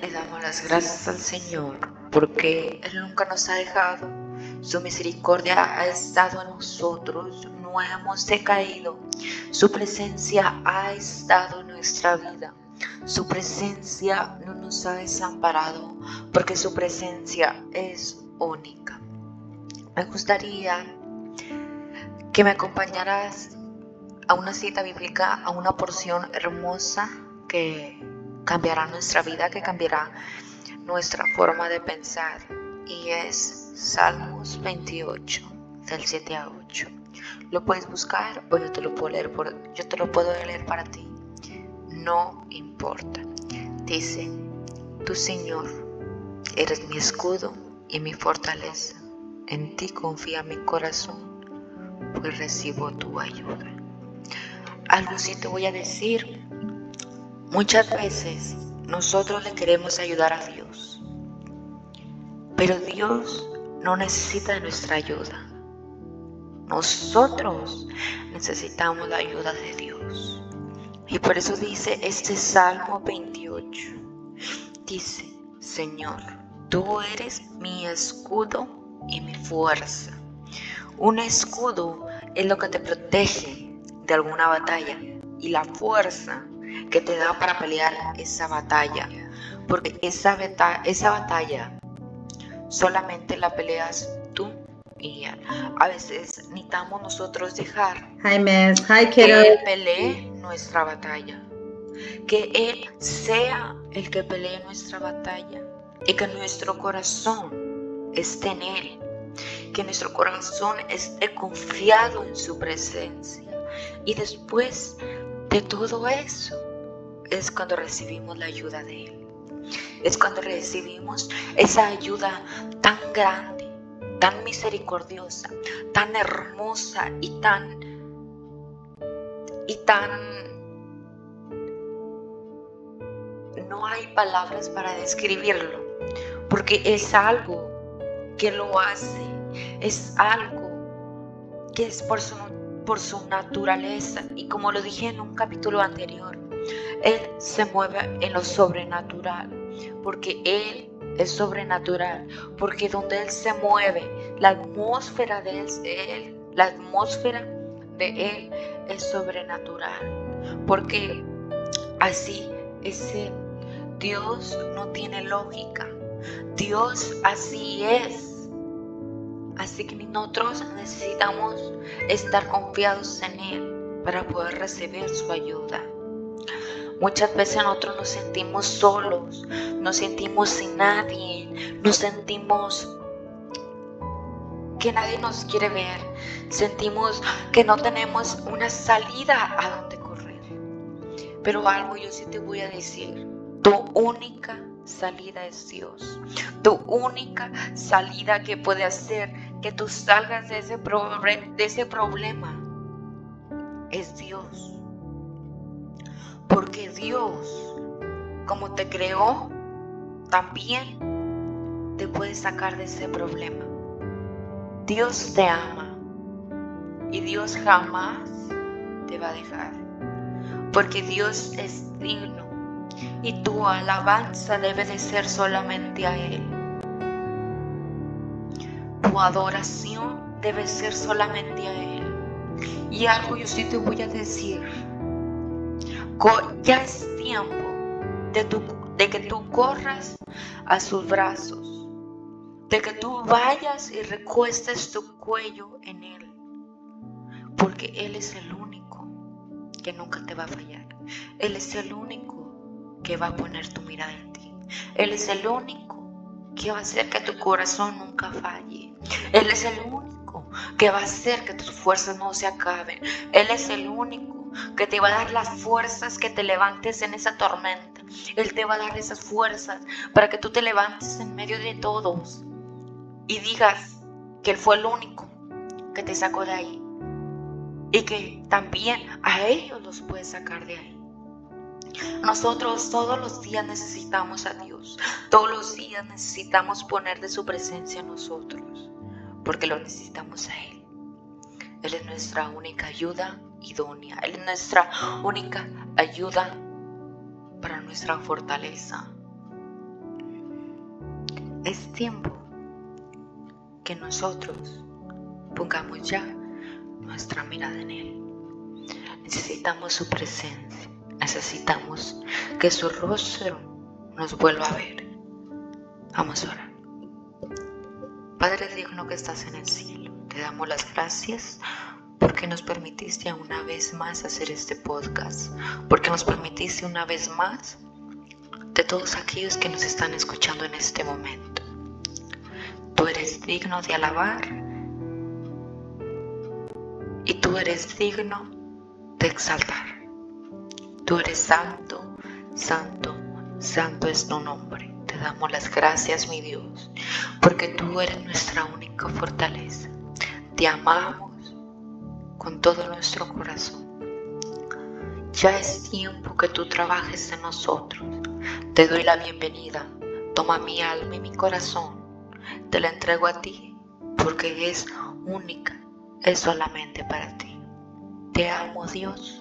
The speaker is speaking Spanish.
le damos las gracias al Señor porque Él nunca nos ha dejado. Su misericordia ha estado en nosotros, no hemos decaído. Su presencia ha estado en nuestra vida. Su presencia no nos ha desamparado porque su presencia es única. Me gustaría que me acompañaras a una cita bíblica, a una porción hermosa que cambiará nuestra vida, que cambiará nuestra forma de pensar. Y es Salmos 28, del 7 a 8. Lo puedes buscar o yo te lo puedo leer, por, yo te lo puedo leer para ti. No importa. Dice, tu Señor, eres mi escudo y mi fortaleza. En ti confía mi corazón, pues recibo tu ayuda. Algo sí te voy a decir Muchas veces nosotros le queremos ayudar a Dios, pero Dios no necesita de nuestra ayuda. Nosotros necesitamos la ayuda de Dios. Y por eso dice este Salmo 28. Dice, Señor, tú eres mi escudo y mi fuerza. Un escudo es lo que te protege de alguna batalla y la fuerza que te da para pelear esa batalla. Porque esa, esa batalla solamente la peleas tú y él. A veces necesitamos nosotros dejar que Él pelee nuestra batalla. Que Él sea el que pelee nuestra batalla. Y que nuestro corazón esté en Él. Que nuestro corazón esté confiado en su presencia. Y después de todo eso, es cuando recibimos la ayuda de Él. Es cuando recibimos esa ayuda tan grande, tan misericordiosa, tan hermosa y tan y tan no hay palabras para describirlo, porque es algo que lo hace, es algo que es por su, por su naturaleza y como lo dije en un capítulo anterior, él se mueve en lo sobrenatural, porque Él es sobrenatural, porque donde Él se mueve, la atmósfera de Él, la atmósfera de Él es sobrenatural, porque así ese Dios no tiene lógica, Dios así es. Así que nosotros necesitamos estar confiados en Él para poder recibir su ayuda. Muchas veces nosotros nos sentimos solos, nos sentimos sin nadie, nos sentimos que nadie nos quiere ver, sentimos que no tenemos una salida a donde correr. Pero algo yo sí te voy a decir, tu única salida es Dios. Tu única salida que puede hacer que tú salgas de ese, de ese problema es Dios. Dios, como te creó, también te puede sacar de ese problema. Dios te ama y Dios jamás te va a dejar. Porque Dios es digno y tu alabanza debe de ser solamente a Él. Tu adoración debe ser solamente a Él. Y algo yo sí te voy a decir ya es tiempo de, que tú corras a sus brazos, de que tú vayas y recuestes tu cuello en Él, porque Él es el único que nunca te va a fallar. Él es el único que va a poner tu mirada en ti. Él es el único que va a hacer que tu corazón nunca falle. Él es el único que va a hacer que tus fuerzas no se acaben. Él es el único que te va a dar las fuerzas que te levantes en esa tormenta. Él te va a dar esas fuerzas para que tú te levantes en medio de todos y digas que Él fue el único que te sacó de ahí y que también a ellos los puede sacar de ahí. Nosotros todos los días necesitamos a Dios, todos los días necesitamos poner de su presencia a nosotros, porque lo necesitamos a Él. Él es nuestra única ayuda idónea. Él es nuestra única ayuda para nuestra fortaleza. es tiempo que nosotros pongamos ya nuestra mirada en Él. Necesitamos su presencia, necesitamos que su rostro nos vuelva a ver. Vamos a orar. Padre digno que estás en el cielo, te damos las gracias porque nos permitiste una vez más hacer este podcast, porque nos permitiste una vez más de todos aquellos que nos están escuchando en este momento. Tú eres digno de alabar y tú eres digno de exaltar. Tú eres santo, santo, santo es tu nombre. Te damos las gracias, mi Dios, porque tú eres nuestra única fortaleza. Te amamos con todo nuestro corazón. Ya es tiempo que tú trabajes en nosotros. Te doy la bienvenida. Toma mi alma y mi corazón. Te la entrego a ti porque es única, es solamente para ti. Te amo Dios.